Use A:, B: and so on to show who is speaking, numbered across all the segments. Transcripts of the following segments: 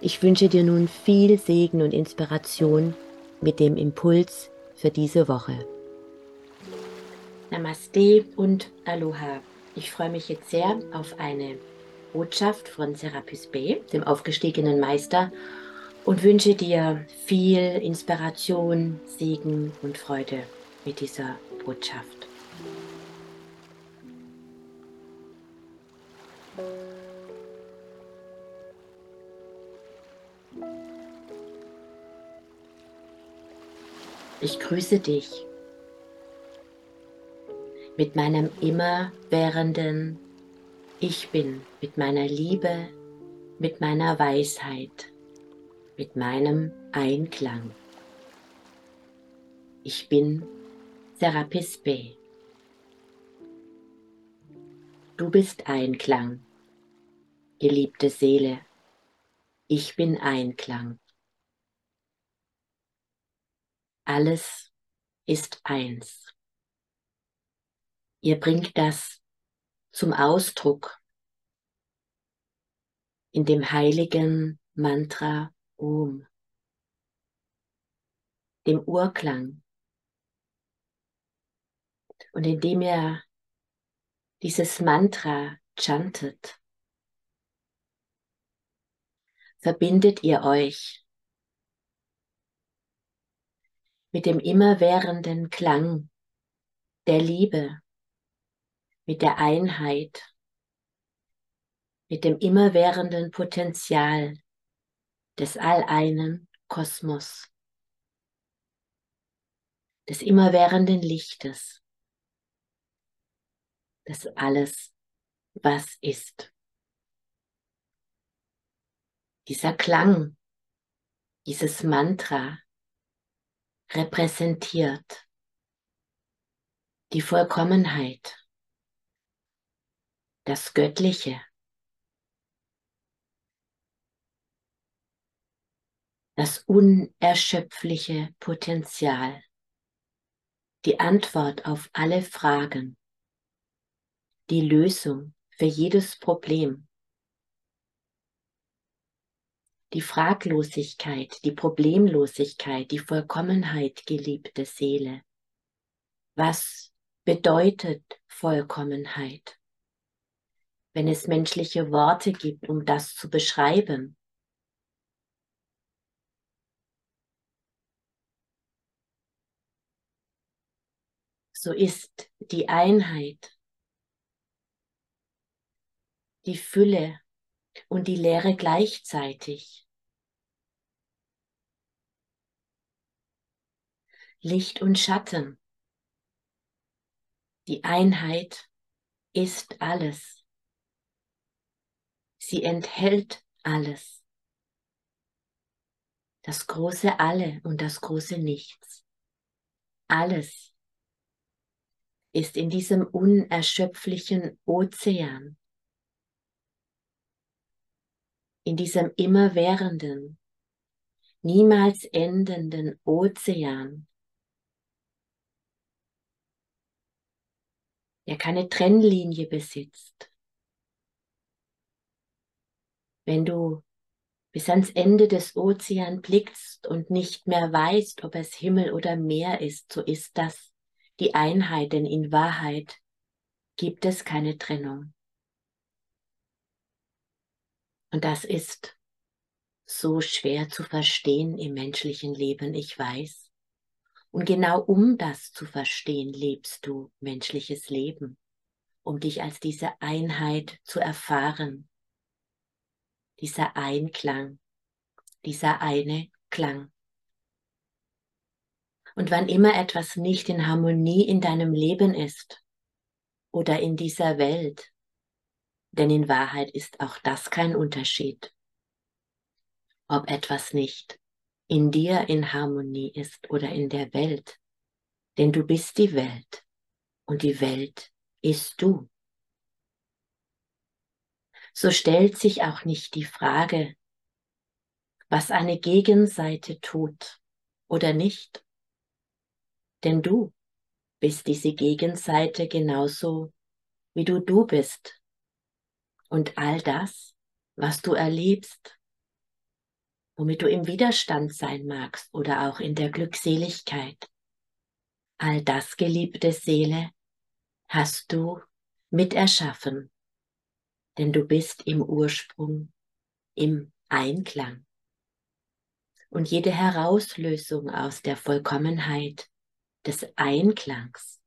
A: Ich wünsche dir nun viel Segen und Inspiration mit dem Impuls für diese Woche. Namaste und Aloha. Ich freue mich jetzt sehr auf eine Botschaft von Serapis B, dem aufgestiegenen Meister, und wünsche dir viel Inspiration, Segen und Freude mit dieser Botschaft. Ich grüße dich mit meinem immerwährenden Ich bin, mit meiner Liebe, mit meiner Weisheit, mit meinem Einklang. Ich bin Serapis B. Du bist Einklang, geliebte Seele. Ich bin Einklang. Alles ist eins. Ihr bringt das zum Ausdruck in dem heiligen Mantra Om, dem Urklang. Und indem ihr dieses Mantra chantet, verbindet ihr euch mit dem immerwährenden Klang der Liebe, mit der Einheit, mit dem immerwährenden Potenzial des alleinen Kosmos, des immerwährenden Lichtes, des alles, was ist. Dieser Klang, dieses Mantra repräsentiert. Die Vollkommenheit, das Göttliche, das unerschöpfliche Potenzial, die Antwort auf alle Fragen, die Lösung für jedes Problem, die Fraglosigkeit, die Problemlosigkeit, die Vollkommenheit, geliebte Seele. Was bedeutet Vollkommenheit? Wenn es menschliche Worte gibt, um das zu beschreiben, so ist die Einheit, die Fülle und die Leere gleichzeitig. Licht und Schatten. Die Einheit ist alles. Sie enthält alles. Das große Alle und das große Nichts. Alles ist in diesem unerschöpflichen Ozean, in diesem immerwährenden, niemals endenden Ozean, der keine Trennlinie besitzt. Wenn du bis ans Ende des Ozeans blickst und nicht mehr weißt, ob es Himmel oder Meer ist, so ist das die Einheit, denn in Wahrheit gibt es keine Trennung. Und das ist so schwer zu verstehen im menschlichen Leben, ich weiß. Und genau um das zu verstehen, lebst du menschliches Leben, um dich als diese Einheit zu erfahren, dieser Einklang, dieser eine Klang. Und wann immer etwas nicht in Harmonie in deinem Leben ist oder in dieser Welt, denn in Wahrheit ist auch das kein Unterschied, ob etwas nicht in dir in Harmonie ist oder in der Welt. Denn du bist die Welt und die Welt ist du. So stellt sich auch nicht die Frage, was eine Gegenseite tut oder nicht. Denn du bist diese Gegenseite genauso, wie du du bist. Und all das, was du erlebst, womit du im Widerstand sein magst oder auch in der Glückseligkeit, all das, geliebte Seele, hast du miterschaffen, denn du bist im Ursprung im Einklang. Und jede Herauslösung aus der Vollkommenheit des Einklangs,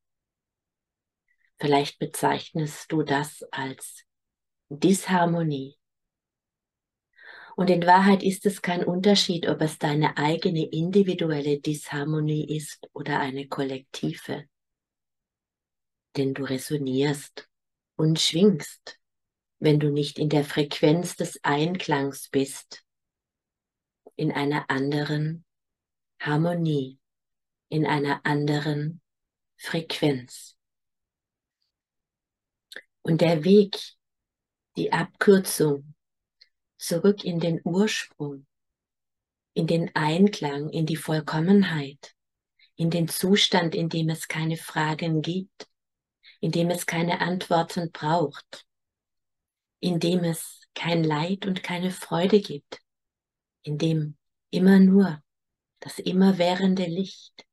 A: vielleicht bezeichnest du das als Disharmonie. Und in Wahrheit ist es kein Unterschied, ob es deine eigene individuelle Disharmonie ist oder eine kollektive denn du resonierst und schwingst, wenn du nicht in der Frequenz des Einklangs bist, in einer anderen Harmonie, in einer anderen Frequenz. Und der Weg, die Abkürzung zurück in den Ursprung, in den Einklang, in die Vollkommenheit, in den Zustand, in dem es keine Fragen gibt, in dem es keine Antworten braucht, in dem es kein Leid und keine Freude gibt, in dem immer nur das immerwährende Licht,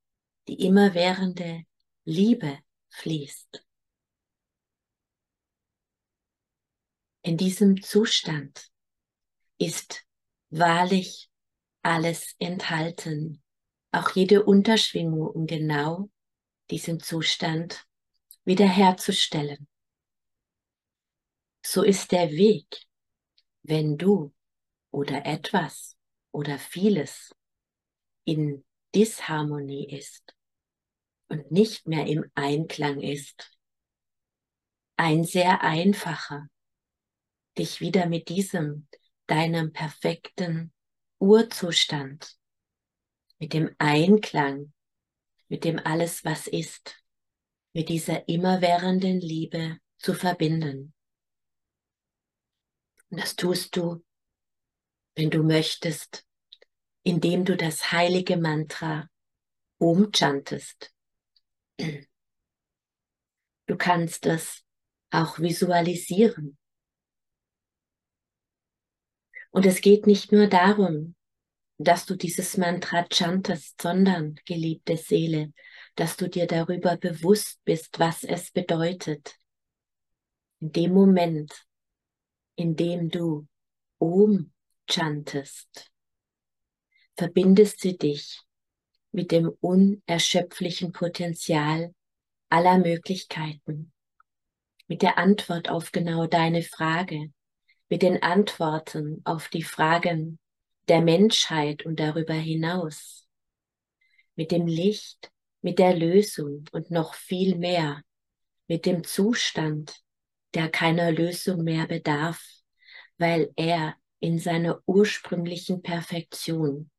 A: die immerwährende Liebe fließt. In diesem Zustand ist wahrlich alles enthalten, auch jede Unterschwingung, um genau diesen Zustand wiederherzustellen. So ist der Weg, wenn du oder etwas oder vieles in Disharmonie ist und nicht mehr im Einklang ist, ein sehr einfacher, dich wieder mit diesem deinem perfekten Urzustand, mit dem Einklang, mit dem alles, was ist, mit dieser immerwährenden Liebe zu verbinden. Und das tust du, wenn du möchtest, indem du das heilige Mantra umchantest. Du kannst es auch visualisieren. Und es geht nicht nur darum, dass du dieses Mantra chantest, sondern, geliebte Seele, dass du dir darüber bewusst bist, was es bedeutet. In dem Moment, in dem du Om chantest, verbindest du dich mit dem unerschöpflichen Potenzial aller Möglichkeiten, mit der Antwort auf genau deine Frage, mit den Antworten auf die Fragen der Menschheit und darüber hinaus, mit dem Licht mit der Lösung und noch viel mehr mit dem Zustand, der keiner Lösung mehr bedarf, weil er in seiner ursprünglichen Perfektion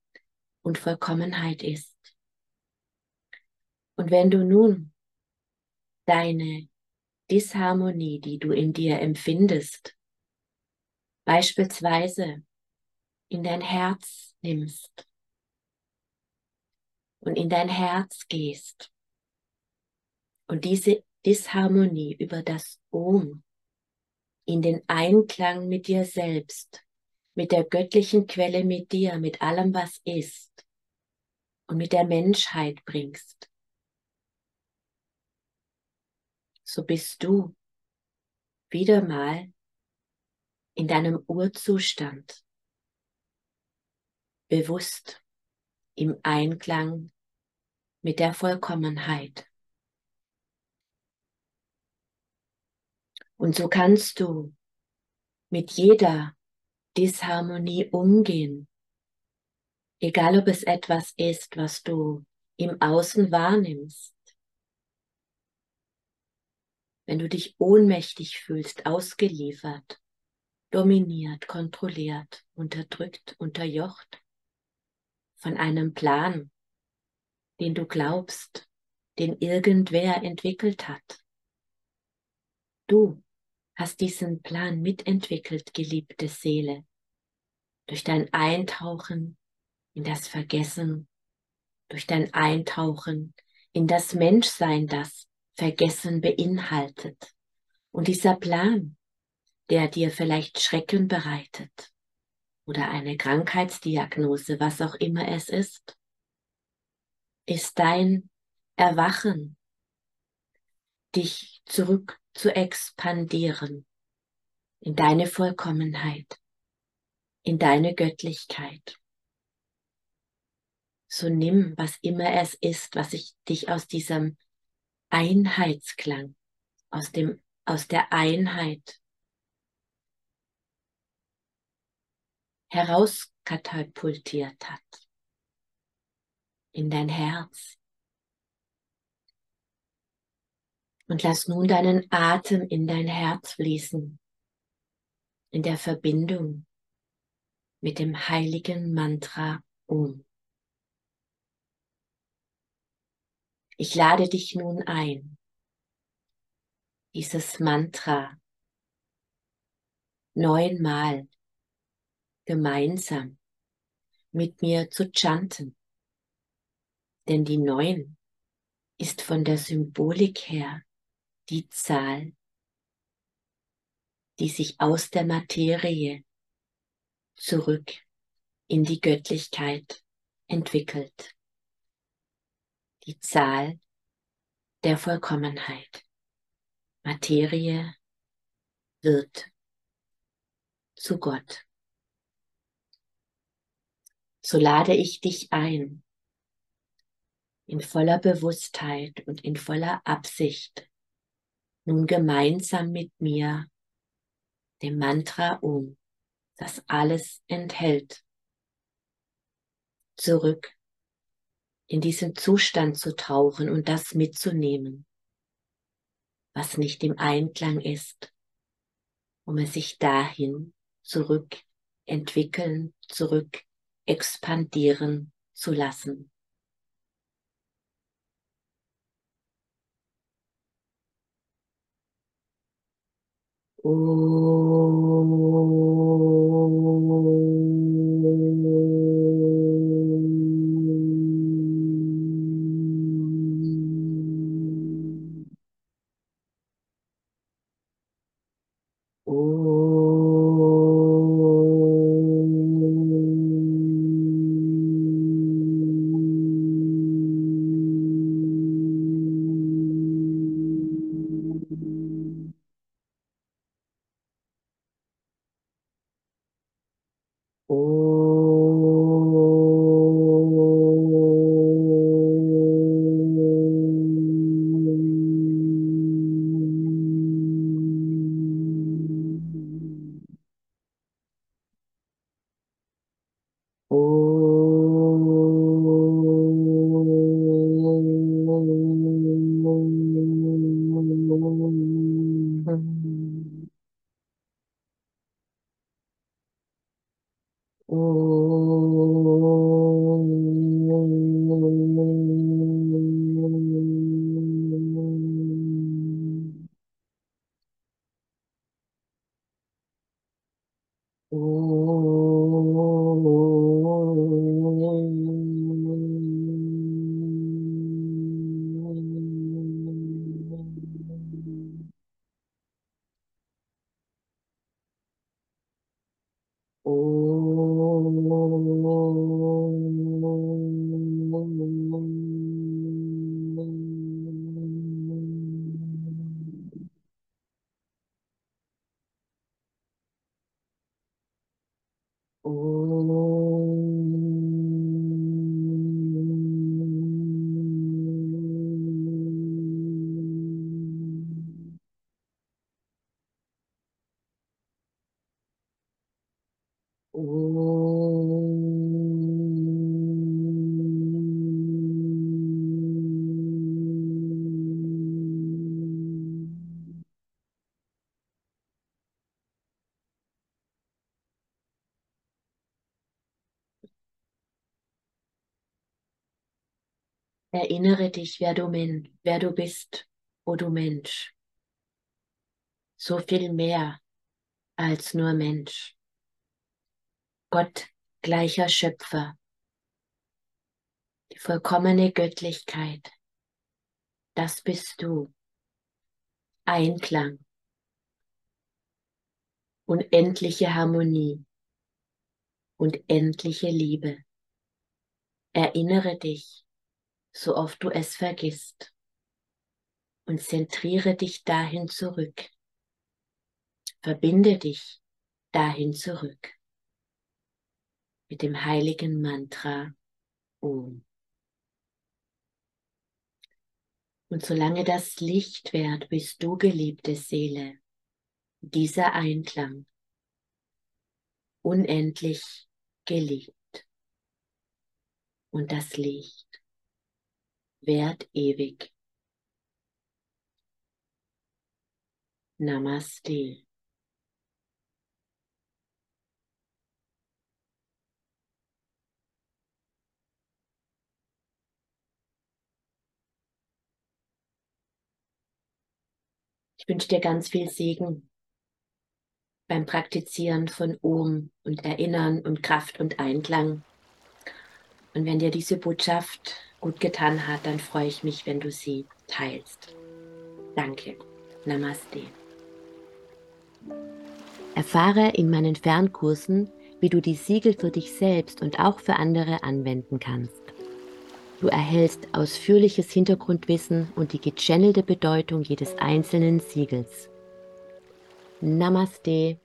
A: und Vollkommenheit ist. Und wenn du nun deine Disharmonie, die du in dir empfindest, beispielsweise in dein Herz nimmst und in dein Herz gehst und diese Disharmonie über das Om in den Einklang mit dir selbst, mit der göttlichen Quelle mit dir, mit allem, was ist und mit der Menschheit bringst, so bist du wieder mal in deinem Urzustand bewusst im Einklang mit der Vollkommenheit. Und so kannst du mit jeder Disharmonie umgehen, egal ob es etwas ist, was du im Außen wahrnimmst. Wenn du dich ohnmächtig fühlst, ausgeliefert, dominiert, kontrolliert, unterdrückt, unterjocht, von einem Plan, den du glaubst, den irgendwer entwickelt hat. Du hast diesen Plan mitentwickelt, geliebte Seele, durch dein Eintauchen in das Vergessen, durch dein Eintauchen in das Menschsein, das Vergessen beinhaltet. Und dieser Plan, der dir vielleicht Schrecken bereitet oder eine Krankheitsdiagnose, was auch immer es ist, ist dein Erwachen, dich zurück zu expandieren in deine Vollkommenheit, in deine Göttlichkeit. So nimm, was immer es ist, was ich dich aus diesem Einheitsklang, aus dem, aus der Einheit herauskatapultiert hat. In dein Herz. Und lass nun deinen Atem in dein Herz fließen. In der Verbindung mit dem heiligen Mantra um. Ich lade dich nun ein, dieses Mantra neunmal gemeinsam mit mir zu chanten. Denn die neun ist von der Symbolik her die Zahl, die sich aus der Materie zurück in die Göttlichkeit entwickelt. Die Zahl der Vollkommenheit. Materie wird zu Gott so lade ich dich ein, in voller Bewusstheit und in voller Absicht, nun gemeinsam mit mir dem Mantra um, das alles enthält, zurück in diesen Zustand zu tauchen und das mitzunehmen, was nicht im Einklang ist, um es sich dahin zurück entwickeln, zurück expandieren zu lassen. Oh. Erinnere dich, wer du, wer du bist, o du Mensch. So viel mehr als nur Mensch. Gott gleicher Schöpfer. Die vollkommene Göttlichkeit. Das bist du. Einklang. Unendliche Harmonie. Und endliche Liebe. Erinnere dich so oft du es vergisst. Und zentriere dich dahin zurück. Verbinde dich dahin zurück. Mit dem heiligen Mantra Om. Und solange das Licht währt, bist du, geliebte Seele, dieser Einklang unendlich geliebt. Und das Licht währt ewig. Namaste. Ich wünsche dir ganz viel Segen beim Praktizieren von Ohm und Erinnern und Kraft und Einklang. Und wenn dir diese Botschaft gut getan hat, dann freue ich mich, wenn du sie teilst. Danke. Namaste. Erfahre in meinen Fernkursen, wie du die Siegel für dich selbst und auch für andere anwenden kannst. Du erhältst ausführliches Hintergrundwissen und die gechannelte Bedeutung jedes einzelnen Siegels. Namaste